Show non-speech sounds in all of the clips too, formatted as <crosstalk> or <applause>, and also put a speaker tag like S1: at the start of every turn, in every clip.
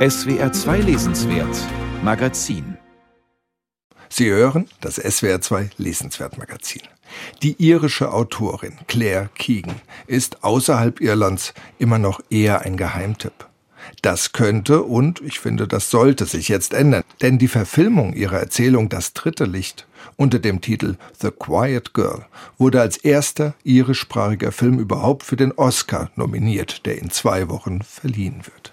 S1: SWR 2 Lesenswert Magazin
S2: Sie hören das SWR 2 Lesenswert Magazin. Die irische Autorin Claire Keegan ist außerhalb Irlands immer noch eher ein Geheimtipp. Das könnte und ich finde, das sollte sich jetzt ändern, denn die Verfilmung ihrer Erzählung Das dritte Licht unter dem Titel The Quiet Girl wurde als erster irischsprachiger Film überhaupt für den Oscar nominiert, der in zwei Wochen verliehen wird.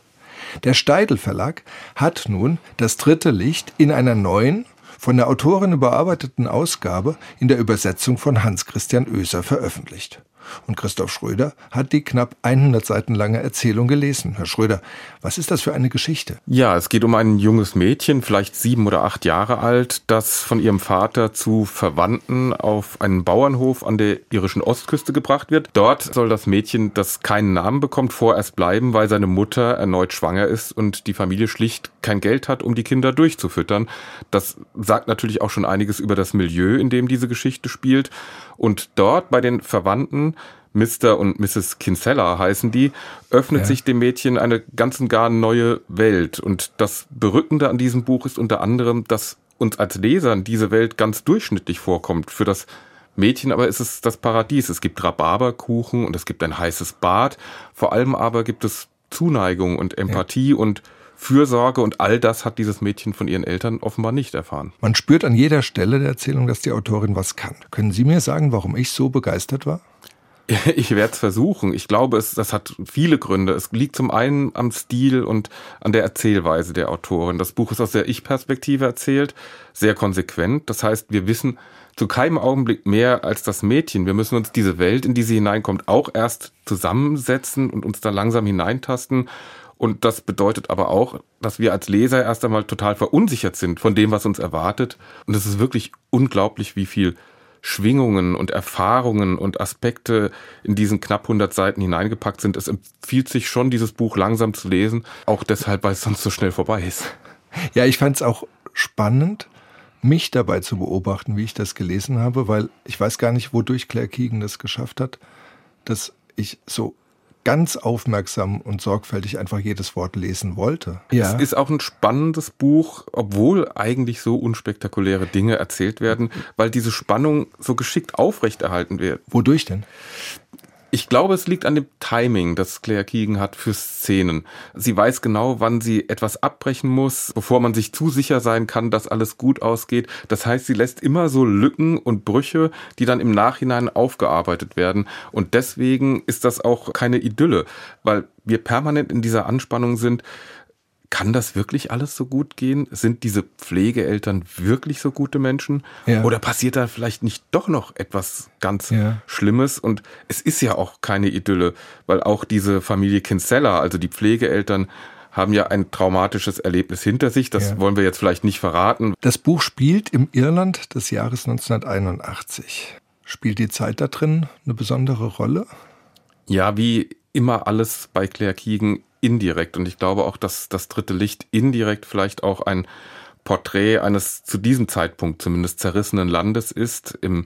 S2: Der Steidel Verlag hat nun das dritte Licht in einer neuen, von der Autorin überarbeiteten Ausgabe in der Übersetzung von Hans Christian Oeser veröffentlicht. Und Christoph Schröder hat die knapp 100 Seiten lange Erzählung gelesen. Herr Schröder, was ist das für eine Geschichte?
S3: Ja, es geht um ein junges Mädchen, vielleicht sieben oder acht Jahre alt, das von ihrem Vater zu Verwandten auf einen Bauernhof an der irischen Ostküste gebracht wird. Dort soll das Mädchen, das keinen Namen bekommt, vorerst bleiben, weil seine Mutter erneut schwanger ist und die Familie schlicht kein Geld hat, um die Kinder durchzufüttern. Das sagt natürlich auch schon einiges über das Milieu, in dem diese Geschichte spielt. Und dort bei den Verwandten, Mr. und Mrs. Kinsella heißen die, öffnet ja. sich dem Mädchen eine ganz und gar neue Welt. Und das Berückende an diesem Buch ist unter anderem, dass uns als Lesern diese Welt ganz durchschnittlich vorkommt. Für das Mädchen aber ist es das Paradies. Es gibt Rhabarberkuchen und es gibt ein heißes Bad. Vor allem aber gibt es Zuneigung und Empathie ja. und Fürsorge und all das hat dieses Mädchen von ihren Eltern offenbar nicht erfahren.
S2: Man spürt an jeder Stelle der Erzählung, dass die Autorin was kann. Können Sie mir sagen, warum ich so begeistert war? <laughs>
S3: Ich werde es versuchen. Ich glaube, es, das hat viele Gründe. Es liegt zum einen am Stil und an der Erzählweise der Autorin. Das Buch ist aus der Ich-Perspektive erzählt, sehr konsequent. Das heißt, wir wissen zu keinem Augenblick mehr als das Mädchen. Wir müssen uns diese Welt, in die sie hineinkommt, auch erst zusammensetzen und uns da langsam hineintasten. Und das bedeutet aber auch, dass wir als Leser erst einmal total verunsichert sind von dem, was uns erwartet. Und es ist wirklich unglaublich, wie viel Schwingungen und Erfahrungen und Aspekte in diesen knapp 100 Seiten hineingepackt sind. Es empfiehlt sich schon, dieses Buch langsam zu lesen, auch deshalb, weil es sonst so schnell vorbei ist.
S2: Ja, ich fand es auch spannend, mich dabei zu beobachten, wie ich das gelesen habe, weil ich weiß gar nicht, wodurch Claire Keegan das geschafft hat, dass ich so ganz aufmerksam und sorgfältig einfach jedes Wort lesen wollte.
S3: Ja. Es ist auch ein spannendes Buch, obwohl eigentlich so unspektakuläre Dinge erzählt werden, weil diese Spannung so geschickt aufrechterhalten wird.
S2: Wodurch denn?
S3: Ich glaube, es liegt an dem Timing, das Claire Keegan hat für Szenen. Sie weiß genau, wann sie etwas abbrechen muss, bevor man sich zu sicher sein kann, dass alles gut ausgeht. Das heißt, sie lässt immer so Lücken und Brüche, die dann im Nachhinein aufgearbeitet werden. Und deswegen ist das auch keine Idylle, weil wir permanent in dieser Anspannung sind kann das wirklich alles so gut gehen? Sind diese Pflegeeltern wirklich so gute Menschen? Ja. Oder passiert da vielleicht nicht doch noch etwas ganz ja. Schlimmes? Und es ist ja auch keine Idylle, weil auch diese Familie Kinsella, also die Pflegeeltern, haben ja ein traumatisches Erlebnis hinter sich. Das ja. wollen wir jetzt vielleicht nicht verraten.
S2: Das Buch spielt im Irland des Jahres 1981. Spielt die Zeit da drin eine besondere Rolle?
S3: Ja, wie immer alles bei Claire Keegan indirekt. Und ich glaube auch, dass das dritte Licht indirekt vielleicht auch ein Porträt eines zu diesem Zeitpunkt zumindest zerrissenen Landes ist. Im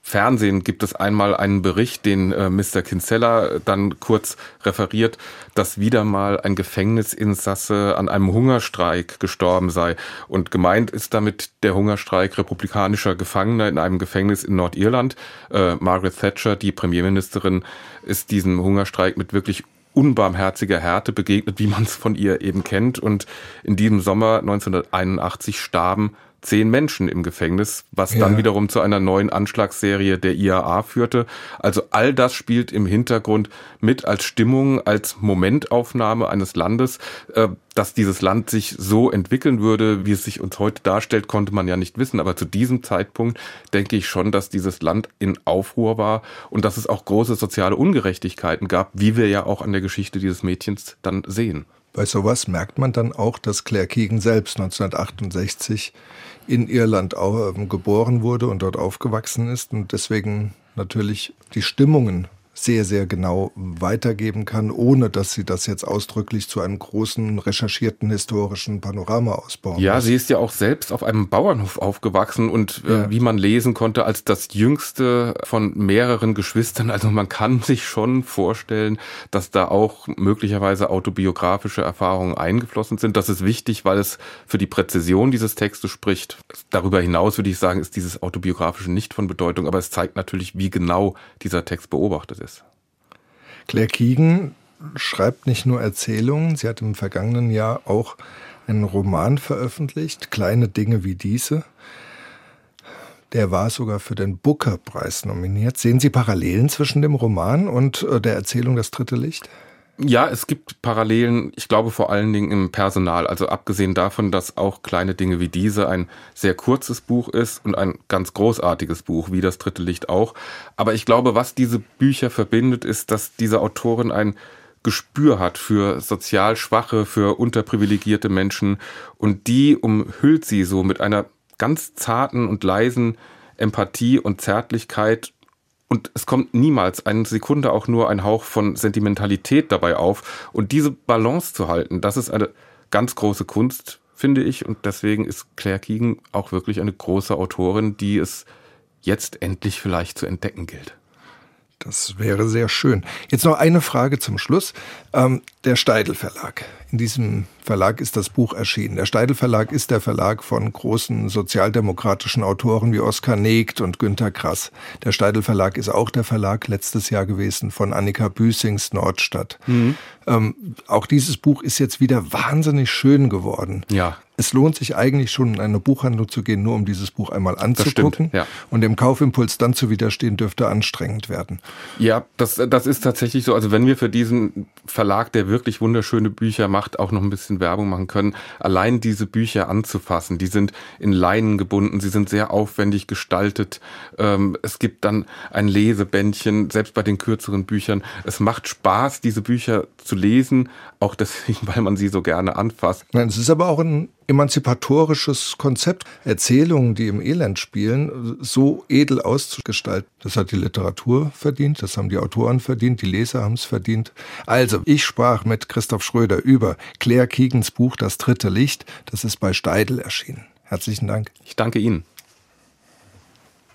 S3: Fernsehen gibt es einmal einen Bericht, den äh, Mr. Kinsella dann kurz referiert, dass wieder mal ein Gefängnisinsasse an einem Hungerstreik gestorben sei. Und gemeint ist damit der Hungerstreik republikanischer Gefangener in einem Gefängnis in Nordirland. Äh, Margaret Thatcher, die Premierministerin, ist diesem Hungerstreik mit wirklich unbarmherziger Härte begegnet, wie man es von ihr eben kennt. Und in diesem Sommer 1981 starben zehn Menschen im Gefängnis, was ja. dann wiederum zu einer neuen Anschlagsserie der IAA führte. Also all das spielt im Hintergrund mit als Stimmung, als Momentaufnahme eines Landes. Äh, dass dieses Land sich so entwickeln würde, wie es sich uns heute darstellt, konnte man ja nicht wissen. Aber zu diesem Zeitpunkt denke ich schon, dass dieses Land in Aufruhr war und dass es auch große soziale Ungerechtigkeiten gab, wie wir ja auch an der Geschichte dieses Mädchens dann sehen.
S2: Bei sowas merkt man dann auch, dass Claire Keegan selbst 1968 in Irland auch, äh, geboren wurde und dort aufgewachsen ist und deswegen natürlich die Stimmungen sehr, sehr genau weitergeben kann, ohne dass sie das jetzt ausdrücklich zu einem großen, recherchierten historischen Panorama ausbauen.
S3: Ja, muss. sie ist ja auch selbst auf einem Bauernhof aufgewachsen und äh, ja. wie man lesen konnte, als das jüngste von mehreren Geschwistern. Also man kann sich schon vorstellen, dass da auch möglicherweise autobiografische Erfahrungen eingeflossen sind. Das ist wichtig, weil es für die Präzision dieses Textes spricht. Darüber hinaus würde ich sagen, ist dieses autobiografische nicht von Bedeutung, aber es zeigt natürlich, wie genau dieser Text beobachtet ist.
S2: Claire Keegan schreibt nicht nur Erzählungen, sie hat im vergangenen Jahr auch einen Roman veröffentlicht, Kleine Dinge wie diese. Der war sogar für den Booker-Preis nominiert. Sehen Sie Parallelen zwischen dem Roman und äh, der Erzählung Das dritte Licht?
S3: Ja, es gibt Parallelen, ich glaube vor allen Dingen im Personal. Also abgesehen davon, dass auch kleine Dinge wie diese ein sehr kurzes Buch ist und ein ganz großartiges Buch, wie das dritte Licht auch. Aber ich glaube, was diese Bücher verbindet, ist, dass diese Autorin ein Gespür hat für sozial Schwache, für unterprivilegierte Menschen und die umhüllt sie so mit einer ganz zarten und leisen Empathie und Zärtlichkeit und es kommt niemals eine Sekunde auch nur ein Hauch von Sentimentalität dabei auf. Und diese Balance zu halten, das ist eine ganz große Kunst, finde ich. Und deswegen ist Claire Keegan auch wirklich eine große Autorin, die es jetzt endlich vielleicht zu entdecken gilt.
S2: Das wäre sehr schön. Jetzt noch eine Frage zum Schluss. Ähm, der Steidel Verlag. In diesem Verlag ist das Buch erschienen. Der Steidel Verlag ist der Verlag von großen sozialdemokratischen Autoren wie Oskar Negt und Günter Grass. Der Steidel Verlag ist auch der Verlag letztes Jahr gewesen von Annika Büßings Nordstadt. Mhm. Ähm, auch dieses Buch ist jetzt wieder wahnsinnig schön geworden.
S3: Ja.
S2: Es lohnt sich eigentlich schon in eine Buchhandlung zu gehen, nur um dieses Buch einmal anzugucken.
S3: Stimmt, ja.
S2: Und dem Kaufimpuls dann zu widerstehen, dürfte anstrengend werden.
S3: Ja, das, das ist tatsächlich so. Also wenn wir für diesen Verlag, der wirklich wunderschöne Bücher macht, auch noch ein bisschen Werbung machen können, allein diese Bücher anzufassen, die sind in Leinen gebunden, sie sind sehr aufwendig gestaltet. Ähm, es gibt dann ein Lesebändchen, selbst bei den kürzeren Büchern. Es macht Spaß, diese Bücher zu lesen, auch deswegen, <laughs> weil man sie so gerne anfasst.
S2: Nein, es ist aber auch ein emanzipatorisches Konzept, Erzählungen, die im Elend spielen, so edel auszugestalten. Das hat die Literatur verdient, das haben die Autoren verdient, die Leser haben es verdient. Also, ich sprach mit Christoph Schröder über Claire Keegans Buch Das dritte Licht, das ist bei Steidel erschienen. Herzlichen Dank.
S3: Ich danke Ihnen.